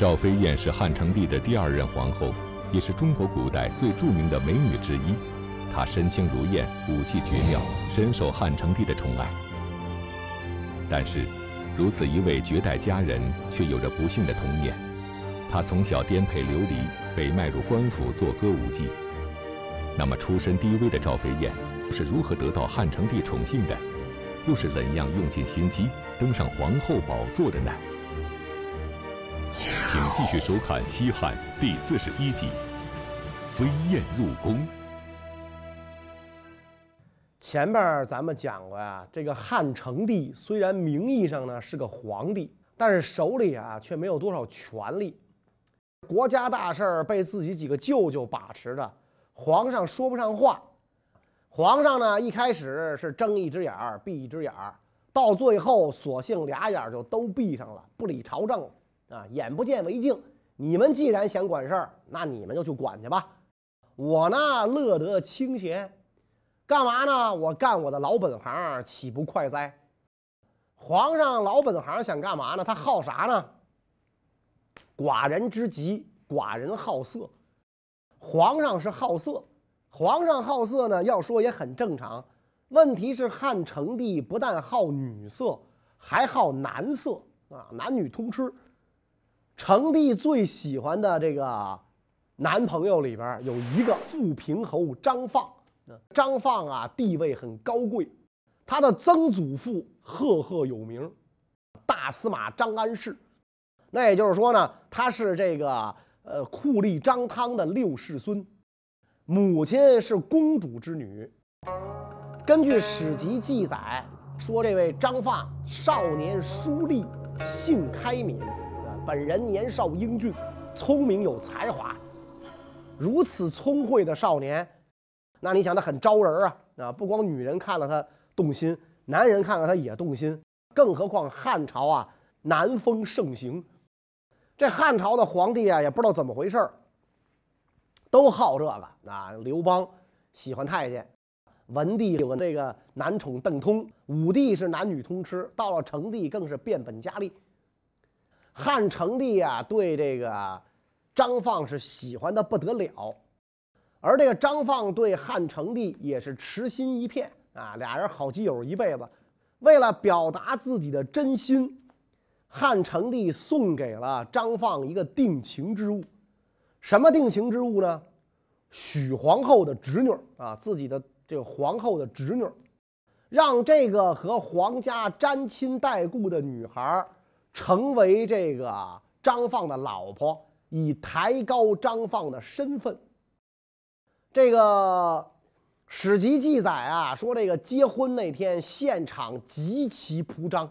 赵飞燕是汉成帝的第二任皇后，也是中国古代最著名的美女之一。她身轻如燕，武技绝妙，深受汉成帝的宠爱。但是，如此一位绝代佳人，却有着不幸的童年。她从小颠沛流离，被卖入官府做歌舞伎。那么，出身低微的赵飞燕是如何得到汉成帝宠幸的？又是怎样用尽心机登上皇后宝座的呢？请继续收看《西汉》第四十一集《飞燕入宫》。前边咱们讲过呀，这个汉成帝虽然名义上呢是个皇帝，但是手里啊却没有多少权力，国家大事儿被自己几个舅舅把持着，皇上说不上话。皇上呢一开始是睁一只眼儿闭一只眼儿，到最后索性俩眼儿就都闭上了，不理朝政了。啊，眼不见为净。你们既然想管事儿，那你们就去管去吧。我呢，乐得清闲，干嘛呢？我干我的老本行，岂不快哉？皇上老本行想干嘛呢？他好啥呢？寡人之极，寡人好色。皇上是好色，皇上好色呢，要说也很正常。问题是汉成帝不但好女色，还好男色啊，男女通吃。成帝最喜欢的这个男朋友里边有一个富平侯张放。张放啊，地位很高贵，他的曾祖父赫赫有名，大司马张安世。那也就是说呢，他是这个呃酷吏张汤的六世孙，母亲是公主之女。根据史籍记载说，这位张放少年疏利，性开明。本人年少英俊，聪明有才华。如此聪慧的少年，那你想他很招人啊啊！不光女人看了他动心，男人看了他也动心。更何况汉朝啊，南风盛行，这汉朝的皇帝啊，也不知道怎么回事都好这个啊。刘邦喜欢太监，文帝有个这个男宠邓通，武帝是男女通吃，到了成帝更是变本加厉。汉成帝啊，对这个张放是喜欢的不得了，而这个张放对汉成帝也是痴心一片啊，俩人好基友一辈子。为了表达自己的真心，汉成帝送给了张放一个定情之物，什么定情之物呢？许皇后的侄女啊，自己的这个皇后的侄女，让这个和皇家沾亲带故的女孩成为这个张放的老婆，以抬高张放的身份。这个史籍记载啊，说这个结婚那天现场极其铺张，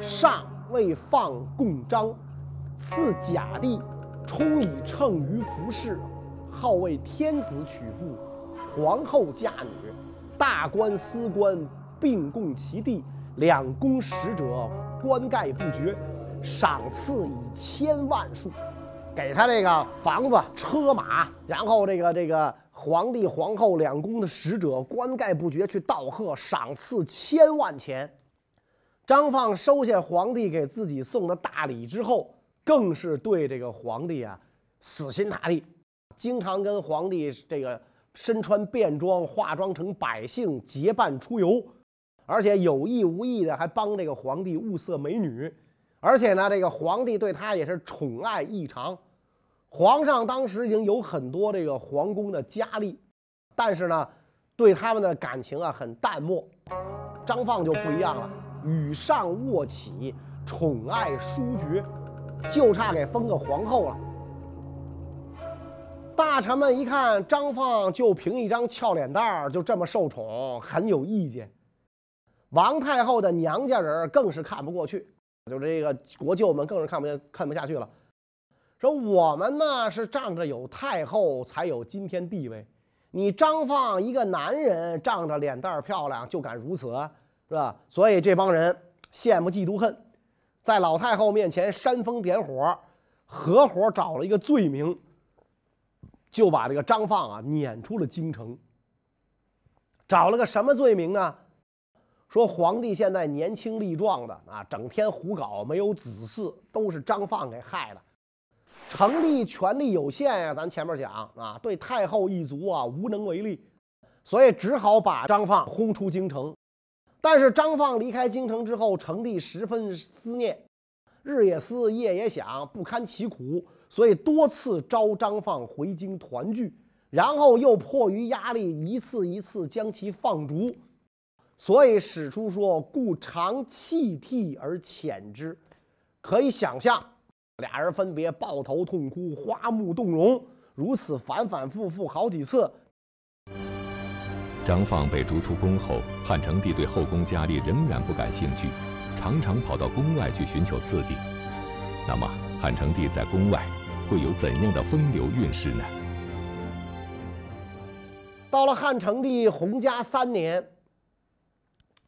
上为放供章，赐甲第，充以称于服饰，号为天子娶妇，皇后嫁女，大官司官并供其地。两宫使者冠盖不绝，赏赐以千万数，给他这个房子、车马，然后这个这个皇帝、皇后两宫的使者冠盖不绝去道贺，赏赐千万钱。张放收下皇帝给自己送的大礼之后，更是对这个皇帝啊死心塌地，经常跟皇帝这个身穿便装，化妆成百姓结伴出游。而且有意无意的还帮这个皇帝物色美女，而且呢，这个皇帝对他也是宠爱异常。皇上当时已经有很多这个皇宫的佳丽，但是呢，对他们的感情啊很淡漠。张放就不一样了，羽上卧起，宠爱殊绝，就差给封个皇后了。大臣们一看张放就凭一张俏脸蛋儿就这么受宠，很有意见。王太后的娘家人更是看不过去，就这个国舅们更是看不见看不下去了，说我们呢是仗着有太后才有今天地位，你张放一个男人仗着脸蛋漂亮就敢如此，是吧？所以这帮人羡慕嫉妒恨，在老太后面前煽风点火，合伙找了一个罪名，就把这个张放啊撵出了京城。找了个什么罪名呢？说皇帝现在年轻力壮的啊，整天胡搞，没有子嗣，都是张放给害的。成帝权力有限呀，咱前面讲啊，对太后一族啊无能为力，所以只好把张放轰出京城。但是张放离开京城之后，成帝十分思念，日也思，夜也想，不堪其苦，所以多次召张放回京团聚，然后又迫于压力，一次一次将其放逐。所以史书说：“故常泣涕而遣之。”可以想象，俩人分别抱头痛哭，花目动容，如此反反复复好几次。张放被逐出宫后，汉成帝对后宫佳丽仍然不感兴趣，常常跑到宫外去寻求刺激。那么，汉成帝在宫外会有怎样的风流韵事呢？到了汉成帝洪嘉三年，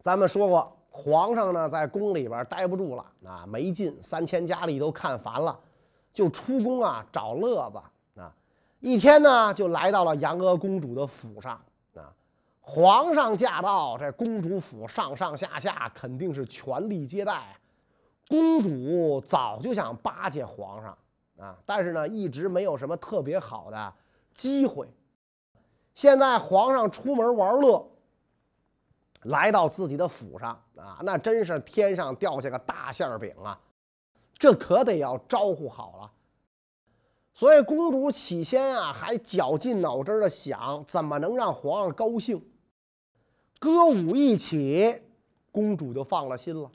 咱们说过，皇上呢在宫里边待不住了啊，没劲，三千佳丽都看烦了，就出宫啊找乐子啊。一天呢，就来到了杨娥公主的府上啊。皇上驾到，这公主府上上下下肯定是全力接待。公主早就想巴结皇上啊，但是呢，一直没有什么特别好的机会。现在皇上出门玩乐，来到自己的府上啊，那真是天上掉下个大馅饼啊！这可得要招呼好了。所以公主起先啊，还绞尽脑汁的想怎么能让皇上高兴。歌舞一起，公主就放了心了。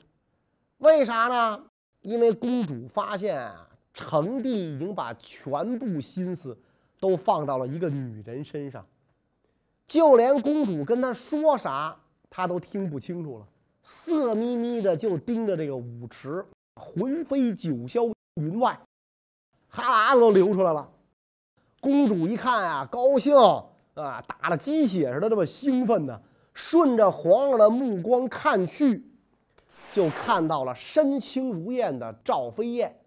为啥呢？因为公主发现啊，成帝已经把全部心思都放到了一个女人身上，就连公主跟他说啥，他都听不清楚了，色眯眯的就盯着这个舞池，魂飞九霄云外，哈喇子都流出来了。公主一看啊，高兴啊，打了鸡血似的，这么兴奋呢。顺着皇上的目光看去，就看到了身轻如燕的赵飞燕。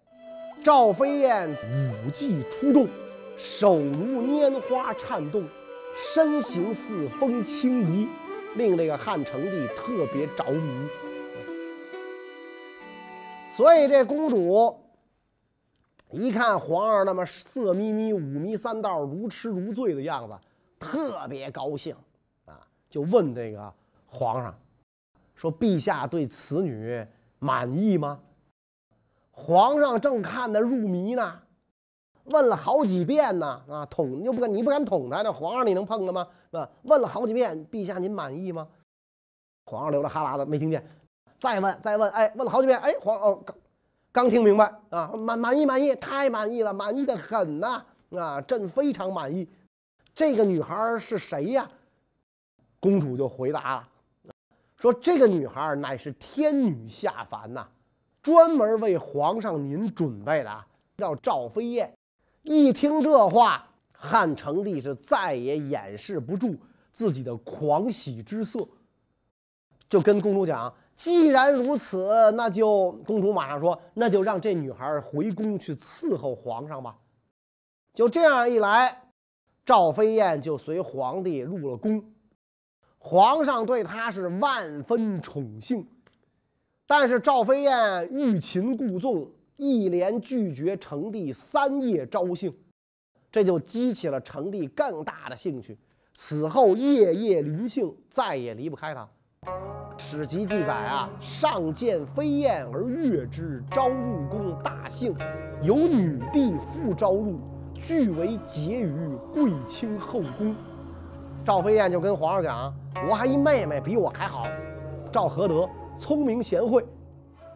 赵飞燕舞技出众，手如拈花颤动，身形似风轻移，令这个汉成帝特别着迷。所以这公主一看皇上那么色眯眯、五迷三道、如痴如醉的样子，特别高兴啊。就问这个皇上说：“陛下对此女满意吗？”皇上正看得入迷呢，问了好几遍呢，啊，捅又不敢，你不敢捅他，那皇上你能碰他吗？是吧，问了好几遍，陛下您满意吗？皇上流着哈喇子，没听见，再问再问，哎，问了好几遍，哎，皇哦，刚刚听明白啊，满满意满意，太满意了，满意的很呐，啊，朕非常满意。这个女孩是谁呀？公主就回答了，说：“这个女孩乃是天女下凡呐，专门为皇上您准备的啊，叫赵飞燕。”一听这话，汉成帝是再也掩饰不住自己的狂喜之色，就跟公主讲：“既然如此，那就……”公主马上说：“那就让这女孩回宫去伺候皇上吧。”就这样一来，赵飞燕就随皇帝入了宫。皇上对她是万分宠幸，但是赵飞燕欲擒故纵，一连拒绝成帝三夜招幸，这就激起了成帝更大的兴趣。此后夜夜临幸，再也离不开他。史籍记载啊，上见飞燕而悦之，招入宫大幸，有女帝复招入，俱为结于贵卿后宫。赵飞燕就跟皇上讲：“我还一妹妹比我还好，赵合德聪明贤惠。”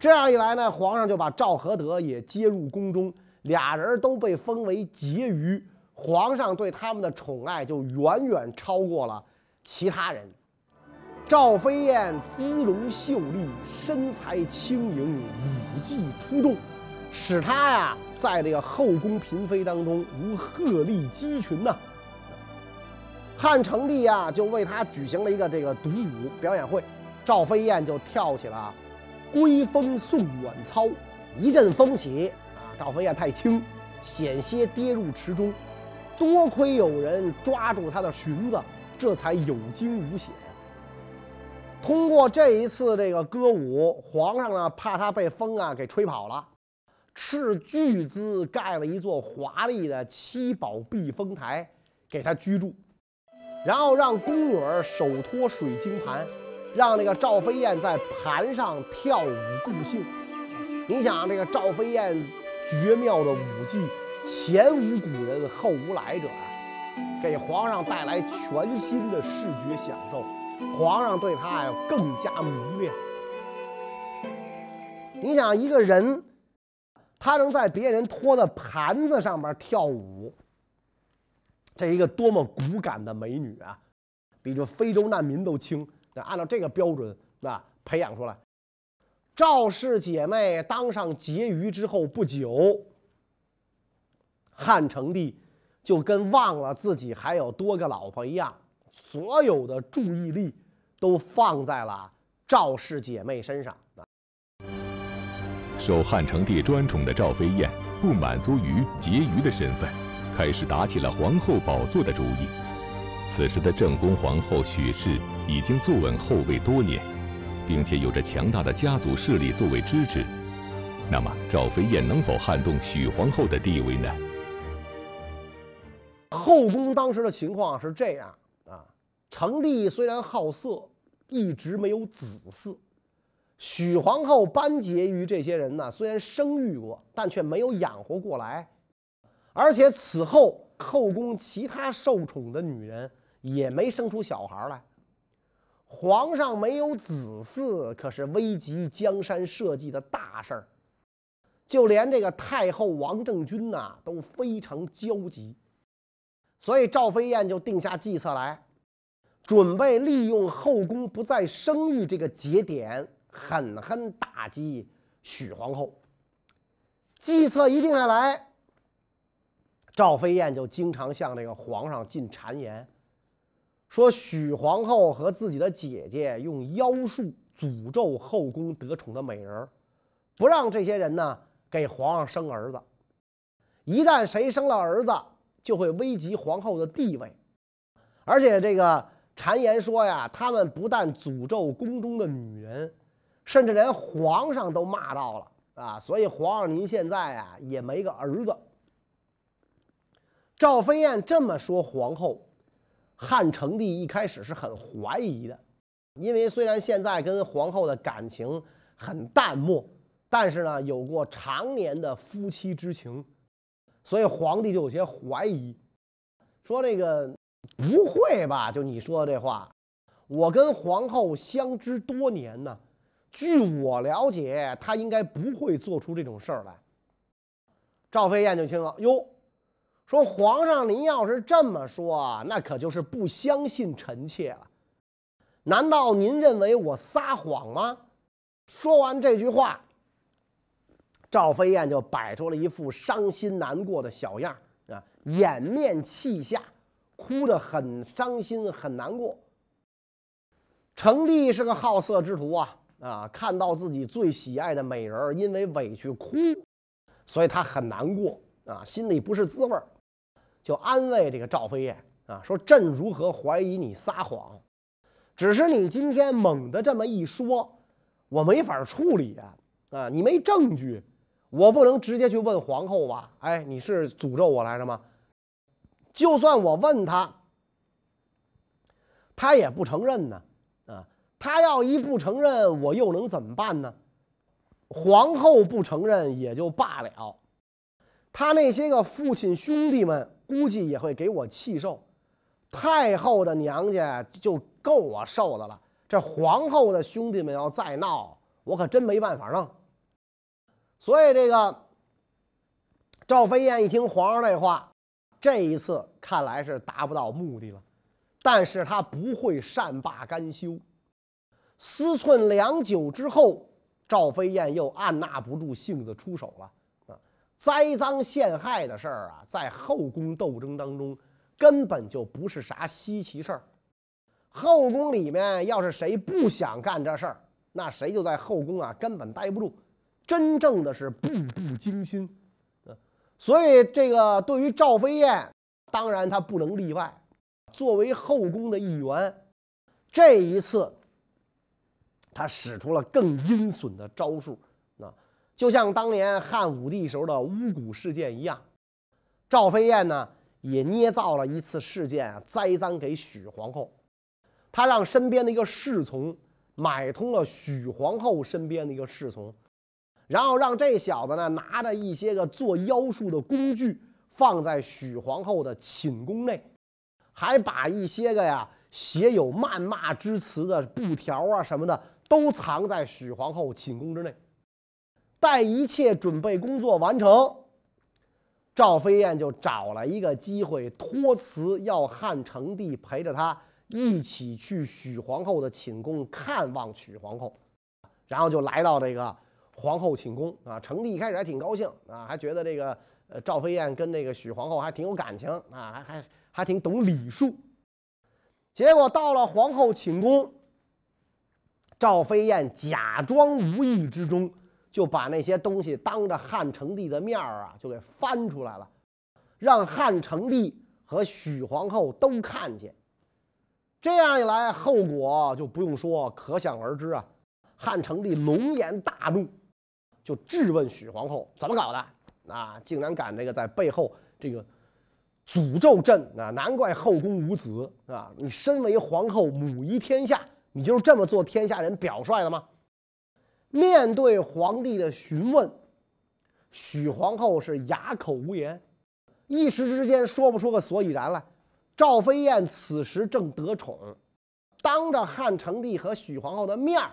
这样一来呢，皇上就把赵合德也接入宫中，俩人都被封为婕妤。皇上对他们的宠爱就远远超过了其他人。赵飞燕姿容秀丽，身材轻盈，武技出众，使她呀在这个后宫嫔妃当中如鹤立鸡群呐。汉成帝呀，就为她举行了一个这个独舞表演会，赵飞燕就跳起了归风送远操，一阵风起啊，赵飞燕太轻，险些跌入池中，多亏有人抓住她的裙子，这才有惊无险。通过这一次这个歌舞，皇上呢怕他被风啊给吹跑了，斥巨资盖了一座华丽的七宝避风台给他居住，然后让宫女儿手托水晶盘，让那个赵飞燕在盘上跳舞助兴。你想这个赵飞燕绝妙的舞技，前无古人后无来者啊，给皇上带来全新的视觉享受，皇上对她呀更加迷恋。你想一个人，他能在别人托的盘子上面跳舞，这一个多么骨感的美女啊，比这非洲难民都轻。那按照这个标准，那培养出来。赵氏姐妹当上婕妤之后不久，汉成帝就跟忘了自己还有多个老婆一样，所有的注意力都放在了赵氏姐妹身上。受汉成帝专宠的赵飞燕不满足于婕妤的身份，开始打起了皇后宝座的主意。此时的正宫皇后许氏已经坐稳后位多年。并且有着强大的家族势力作为支持，那么赵飞燕能否撼动许皇后的地位呢？后宫当时的情况是这样啊，成帝虽然好色，一直没有子嗣。许皇后、班婕妤这些人呢，虽然生育过，但却没有养活过来，而且此后后宫其他受宠的女人也没生出小孩来。皇上没有子嗣，可是危及江山社稷的大事儿，就连这个太后王政君呐都非常焦急，所以赵飞燕就定下计策来，准备利用后宫不再生育这个节点，狠狠打击许皇后。计策一定下来，赵飞燕就经常向这个皇上进谗言。说许皇后和自己的姐姐用妖术诅咒后宫得宠的美人不让这些人呢给皇上生儿子。一旦谁生了儿子，就会危及皇后的地位。而且这个谗言说呀，他们不但诅咒宫中的女人，甚至连皇上都骂到了啊！所以皇上您现在啊也没个儿子。赵飞燕这么说皇后。汉成帝一开始是很怀疑的，因为虽然现在跟皇后的感情很淡漠，但是呢有过常年的夫妻之情，所以皇帝就有些怀疑，说这个不会吧？就你说的这话，我跟皇后相知多年呢，据我了解，她应该不会做出这种事儿来。赵飞燕就听了，哟。说皇上，您要是这么说，那可就是不相信臣妾了。难道您认为我撒谎吗？说完这句话，赵飞燕就摆出了一副伤心难过的小样啊，掩面泣下，哭得很伤心，很难过。成帝是个好色之徒啊啊，看到自己最喜爱的美人因为委屈哭，所以他很难过啊，心里不是滋味儿。就安慰这个赵飞燕啊，说朕如何怀疑你撒谎，只是你今天猛地这么一说，我没法处理啊啊！你没证据，我不能直接去问皇后吧？哎，你是诅咒我来着吗？就算我问他，他也不承认呢啊！他要一不承认，我又能怎么办呢？皇后不承认也就罢了，他那些个父亲兄弟们。估计也会给我气受，太后的娘家就够我受的了。这皇后的兄弟们要再闹，我可真没办法弄。所以这个赵飞燕一听皇上这话，这一次看来是达不到目的了。但是他不会善罢甘休，思忖良久之后，赵飞燕又按捺不住性子出手了。栽赃陷害的事儿啊，在后宫斗争当中根本就不是啥稀奇事儿。后宫里面要是谁不想干这事儿，那谁就在后宫啊根本待不住，真正的是步步惊心。所以这个对于赵飞燕，当然她不能例外。作为后宫的一员，这一次他使出了更阴损的招数，就像当年汉武帝时候的巫蛊事件一样。赵飞燕呢，也捏造了一次事件啊，栽赃给许皇后。他让身边的一个侍从买通了许皇后身边的一个侍从，然后让这小子呢拿着一些个做妖术的工具放在许皇后的寝宫内，还把一些个呀写有谩骂之词的布条啊什么的都藏在许皇后寝宫之内。待一切准备工作完成。赵飞燕就找了一个机会托辞，要汉成帝陪着她一起去许皇后的寝宫看望许皇后，然后就来到这个皇后寝宫啊。成帝一开始还挺高兴啊，还觉得这个呃赵飞燕跟这个许皇后还挺有感情啊，还还还挺懂礼数。结果到了皇后寝宫，赵飞燕假装无意之中。就把那些东西当着汉成帝的面儿啊，就给翻出来了，让汉成帝和许皇后都看见。这样一来，后果就不用说，可想而知啊。汉成帝龙颜大怒，就质问许皇后怎么搞的啊？竟然敢这个在背后这个诅咒朕啊！难怪后宫无子啊！你身为皇后，母仪天下，你就是这么做天下人表率的吗？面对皇帝的询问，许皇后是哑口无言，一时之间说不出个所以然来。赵飞燕此时正得宠，当着汉成帝和许皇后的面儿，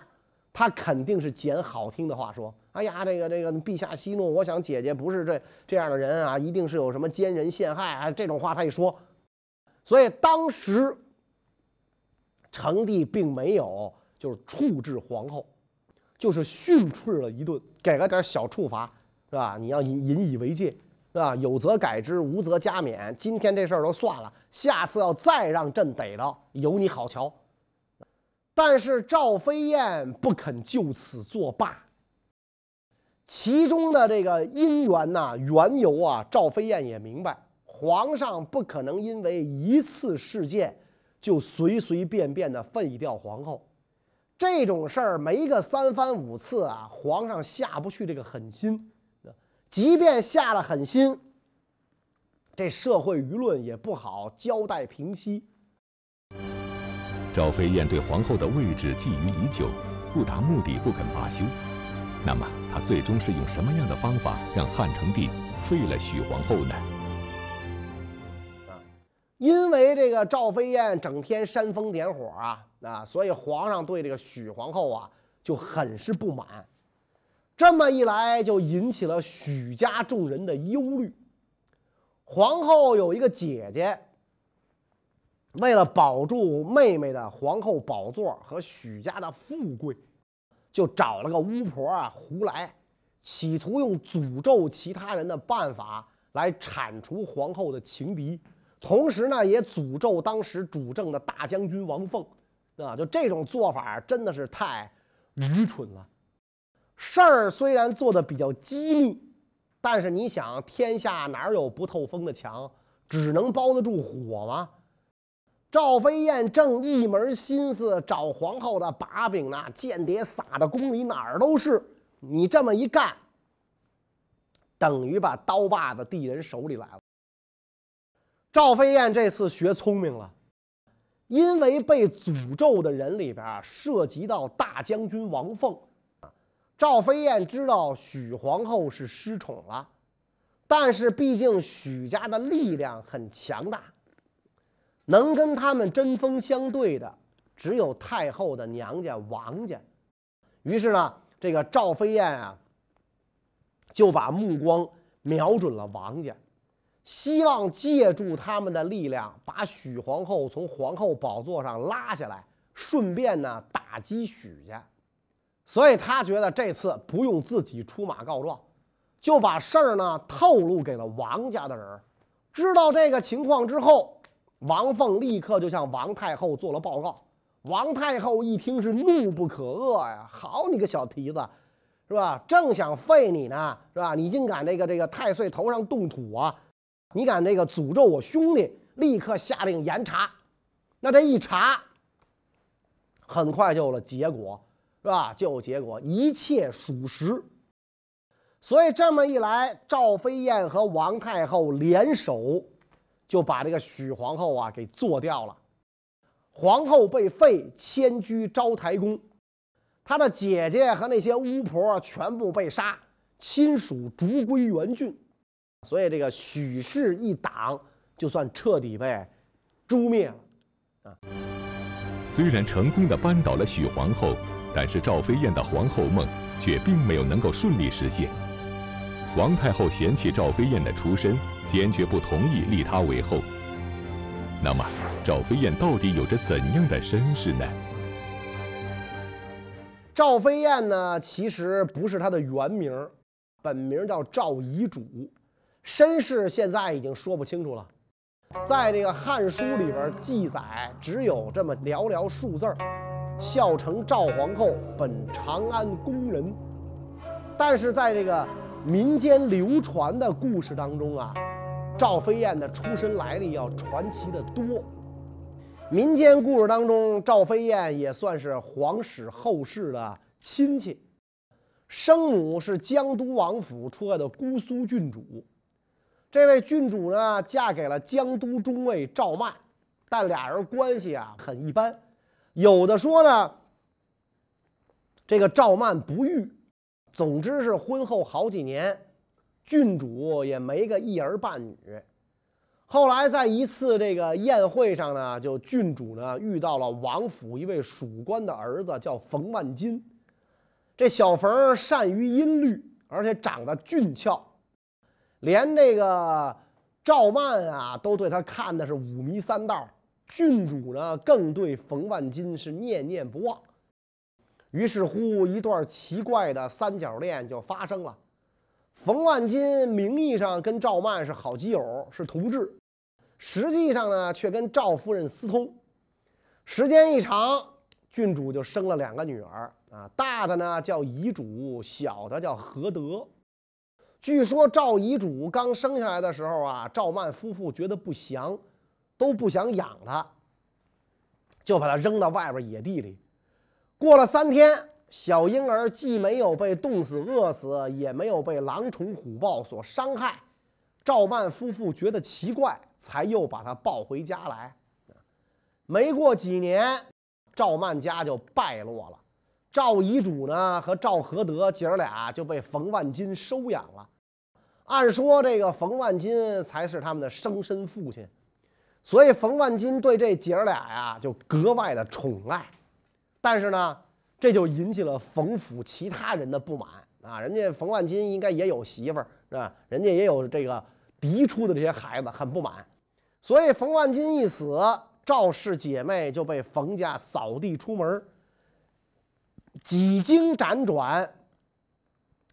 她肯定是捡好听的话说：“哎呀，这个这个，陛下息怒，我想姐姐不是这这样的人啊，一定是有什么奸人陷害啊。”这种话她一说，所以当时成帝并没有就是处置皇后。就是训斥了一顿，给了点小处罚，是吧？你要引引以为戒，是吧？有则改之，无则加勉。今天这事儿都算了，下次要再让朕逮着，有你好瞧。但是赵飞燕不肯就此作罢，其中的这个因缘呐、缘由啊，赵飞燕也明白，皇上不可能因为一次事件就随随便便的废掉皇后。这种事儿没个三番五次啊，皇上下不去这个狠心。即便下了狠心，这社会舆论也不好交代平息。赵飞燕对皇后的位置觊觎已久，不达目的不肯罢休。那么，她最终是用什么样的方法让汉成帝废了许皇后呢？因为这个赵飞燕整天煽风点火啊啊，所以皇上对这个许皇后啊就很是不满。这么一来，就引起了许家众人的忧虑。皇后有一个姐姐，为了保住妹妹的皇后宝座和许家的富贵，就找了个巫婆啊胡来，企图用诅咒其他人的办法来铲除皇后的情敌。同时呢，也诅咒当时主政的大将军王凤，啊，就这种做法真的是太愚蠢了。事儿虽然做的比较机密，但是你想，天下哪有不透风的墙？只能包得住火吗？赵飞燕正一门心思找皇后的把柄呢，间谍撒的宫里哪儿都是。你这么一干，等于把刀把子递人手里来了。赵飞燕这次学聪明了，因为被诅咒的人里边啊涉及到大将军王凤，赵飞燕知道许皇后是失宠了，但是毕竟许家的力量很强大，能跟他们针锋相对的只有太后的娘家王家，于是呢，这个赵飞燕啊，就把目光瞄准了王家。希望借助他们的力量，把许皇后从皇后宝座上拉下来，顺便呢打击许家。所以他觉得这次不用自己出马告状，就把事儿呢透露给了王家的人。知道这个情况之后，王凤立刻就向王太后做了报告。王太后一听是怒不可遏呀！好你个小蹄子，是吧？正想废你呢，是吧？你竟敢这个这个太岁头上动土啊！你敢那个诅咒我兄弟，立刻下令严查。那这一查，很快就有了结果。是吧？就有结果，一切属实。所以这么一来，赵飞燕和王太后联手，就把这个许皇后啊给做掉了。皇后被废，迁居昭台宫，她的姐姐和那些巫婆全部被杀，亲属逐归原郡。所以这个许氏一党就算彻底被诛灭了。啊，虽然成功的扳倒了许皇后，但是赵飞燕的皇后梦却并没有能够顺利实现。王太后嫌弃赵飞燕的出身，坚决不同意立她为后。那么，赵飞燕到底有着怎样的身世呢？赵飞燕呢，其实不是她的原名，本名叫赵遗主，身世现在已经说不清楚了。在这个《汉书》里边记载，只有这么寥寥数字儿：“孝成赵皇后，本长安宫人。”但是在这个民间流传的故事当中啊，赵飞燕的出身来历要传奇的多。民间故事当中，赵飞燕也算是皇室后世的亲戚，生母是江都王府出来的姑苏郡主。这位郡主呢，嫁给了江都中尉赵曼，但俩人关系啊很一般。有的说呢，这个赵曼不育。总之是婚后好几年，郡主也没个一儿半女。后来在一次这个宴会上呢，就郡主呢遇到了王府一位属官的儿子，叫冯万金。这小冯善于音律，而且长得俊俏，连这个赵曼啊都对他看的是五迷三道。郡主呢更对冯万金是念念不忘。于是乎，一段奇怪的三角恋就发生了。冯万金名义上跟赵曼是好基友，是同志，实际上呢却跟赵夫人私通。时间一长，郡主就生了两个女儿啊，大的呢叫遗主，小的叫何德。据说赵遗主刚生下来的时候啊，赵曼夫妇觉得不祥，都不想养他，就把他扔到外边野地里。过了三天，小婴儿既没有被冻死、饿死，也没有被狼虫虎豹所伤害。赵曼夫妇觉得奇怪，才又把他抱回家来。没过几年，赵曼家就败落了。赵遗主呢和赵合德姐儿俩就被冯万金收养了。按说这个冯万金才是他们的生身父亲，所以冯万金对这姐儿俩呀就格外的宠爱。但是呢，这就引起了冯府其他人的不满啊！人家冯万金应该也有媳妇儿是吧？人家也有这个嫡出的这些孩子，很不满。所以冯万金一死，赵氏姐妹就被冯家扫地出门。几经辗转，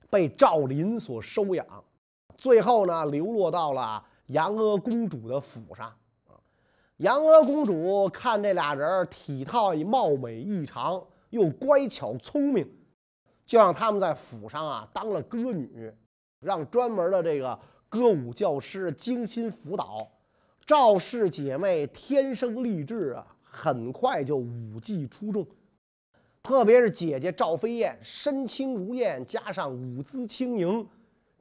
被赵林所收养，最后呢，流落到了杨阿公主的府上。杨阿公主看这俩人体态貌美异常，又乖巧聪明，就让他们在府上啊当了歌女，让专门的这个歌舞教师精心辅导。赵氏姐妹天生丽质啊，很快就舞技出众，特别是姐姐赵飞燕，身轻如燕，加上舞姿轻盈，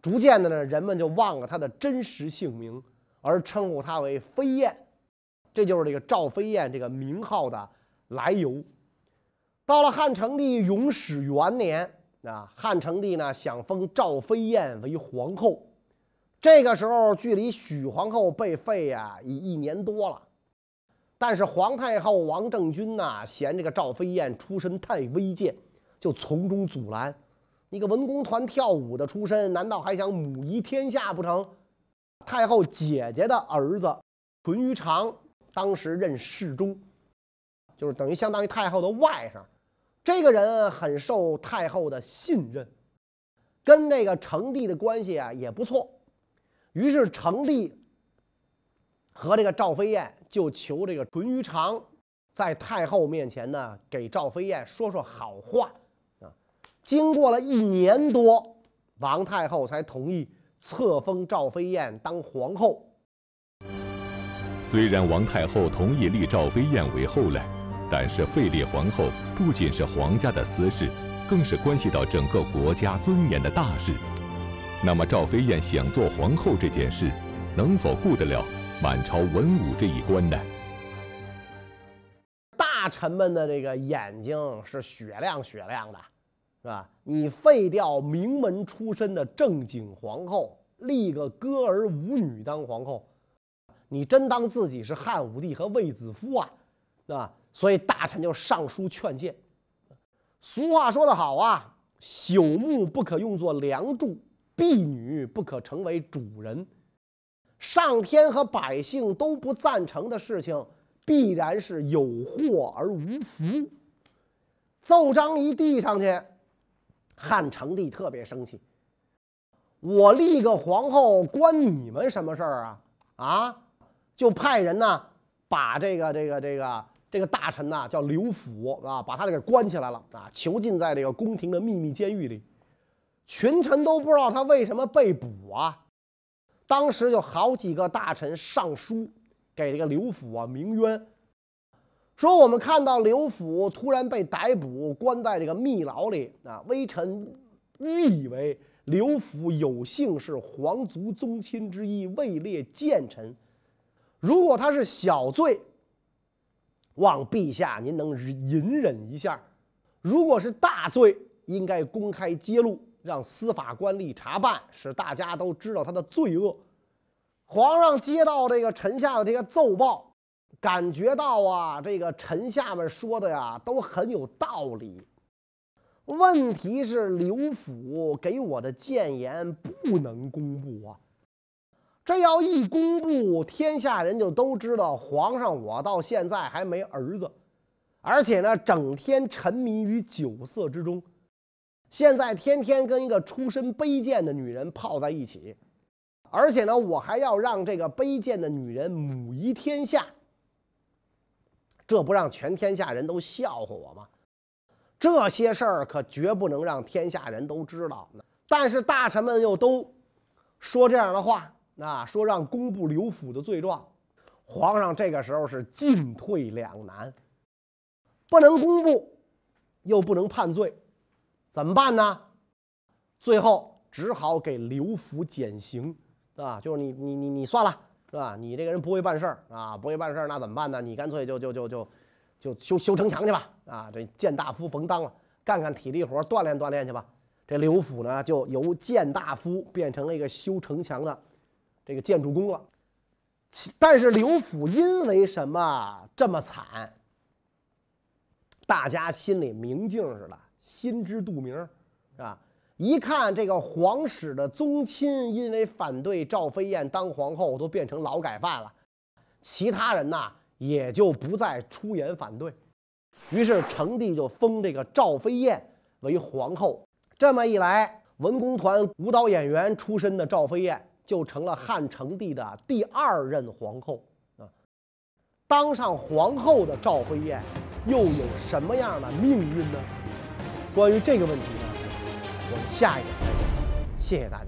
逐渐的呢，人们就忘了他的真实姓名，而称呼他为飞燕。这就是这个赵飞燕这个名号的来由。到了汉成帝永始元年啊，汉成帝呢想封赵飞燕为皇后。这个时候距离许皇后被废呀已一年多了，但是皇太后王政君呐嫌这个赵飞燕出身太微贱，就从中阻拦。一个文工团跳舞的出身，难道还想母仪天下不成？太后姐姐的儿子淳于长。当时任侍中，就是等于相当于太后的外甥，这个人很受太后的信任，跟那个成帝的关系啊也不错。于是成帝和这个赵飞燕就求这个淳于长在太后面前呢给赵飞燕说说好话。经过了一年多，王太后才同意册封赵飞燕当皇后。虽然王太后同意立赵飞燕为后了，但是废立皇后不仅是皇家的私事，更是关系到整个国家尊严的大事。那么赵飞燕想做皇后这件事，能否顾得了满朝文武这一关呢？大臣们的这个眼睛是雪亮雪亮的，是吧？你废掉名门出身的正经皇后，立个歌儿舞女当皇后，你真当自己是汉武帝和卫子夫啊？啊，所以大臣就上书劝谏。俗话说得好啊，朽木不可用作梁柱。婢女不可成为主人，上天和百姓都不赞成的事情，必然是有祸而无福。奏章一递上去，汉成帝特别生气。我立个皇后，关你们什么事儿啊？啊，就派人呢，把这个这个这个这个大臣呐，叫刘辅啊，把他给关起来了啊，囚禁在这个宫廷的秘密监狱里。群臣都不知道他为什么被捕啊！当时有好几个大臣上书给这个刘府啊鸣冤，说我们看到刘府突然被逮捕，关在这个密牢里啊。微臣误以为刘府有幸是皇族宗亲之一，位列谏臣。如果他是小罪，望陛下您能隐忍一下；如果是大罪，应该公开揭露。让司法官吏查办，使大家都知道他的罪恶。皇上接到这个臣下的这个奏报，感觉到啊，这个臣下们说的呀都很有道理。问题是刘府给我的谏言不能公布啊，这要一公布，天下人就都知道皇上我到现在还没儿子，而且呢，整天沉迷于酒色之中。现在天天跟一个出身卑贱的女人泡在一起，而且呢，我还要让这个卑贱的女人母仪天下，这不让全天下人都笑话我吗？这些事儿可绝不能让天下人都知道。但是大臣们又都说这样的话，啊，说让公布刘府的罪状，皇上这个时候是进退两难，不能公布，又不能判罪。怎么办呢？最后只好给刘福减刑，啊，就是你你你你算了，是吧？你这个人不会办事儿啊，不会办事儿，那怎么办呢？你干脆就就就就就修修城墙去吧，啊，这谏大夫甭当了，干干体力活，锻炼锻炼去吧。这刘府呢，就由谏大夫变成了一个修城墙的这个建筑工了。但是刘府因为什么这么惨？大家心里明镜似的。心知肚明，是吧？一看这个皇室的宗亲，因为反对赵飞燕当皇后，都变成劳改犯了。其他人呐，也就不再出言反对。于是成帝就封这个赵飞燕为皇后。这么一来，文工团舞蹈演员出身的赵飞燕就成了汉成帝的第二任皇后。啊，当上皇后的赵飞燕又有什么样的命运呢？关于这个问题呢，我们下一讲再见。谢谢大家。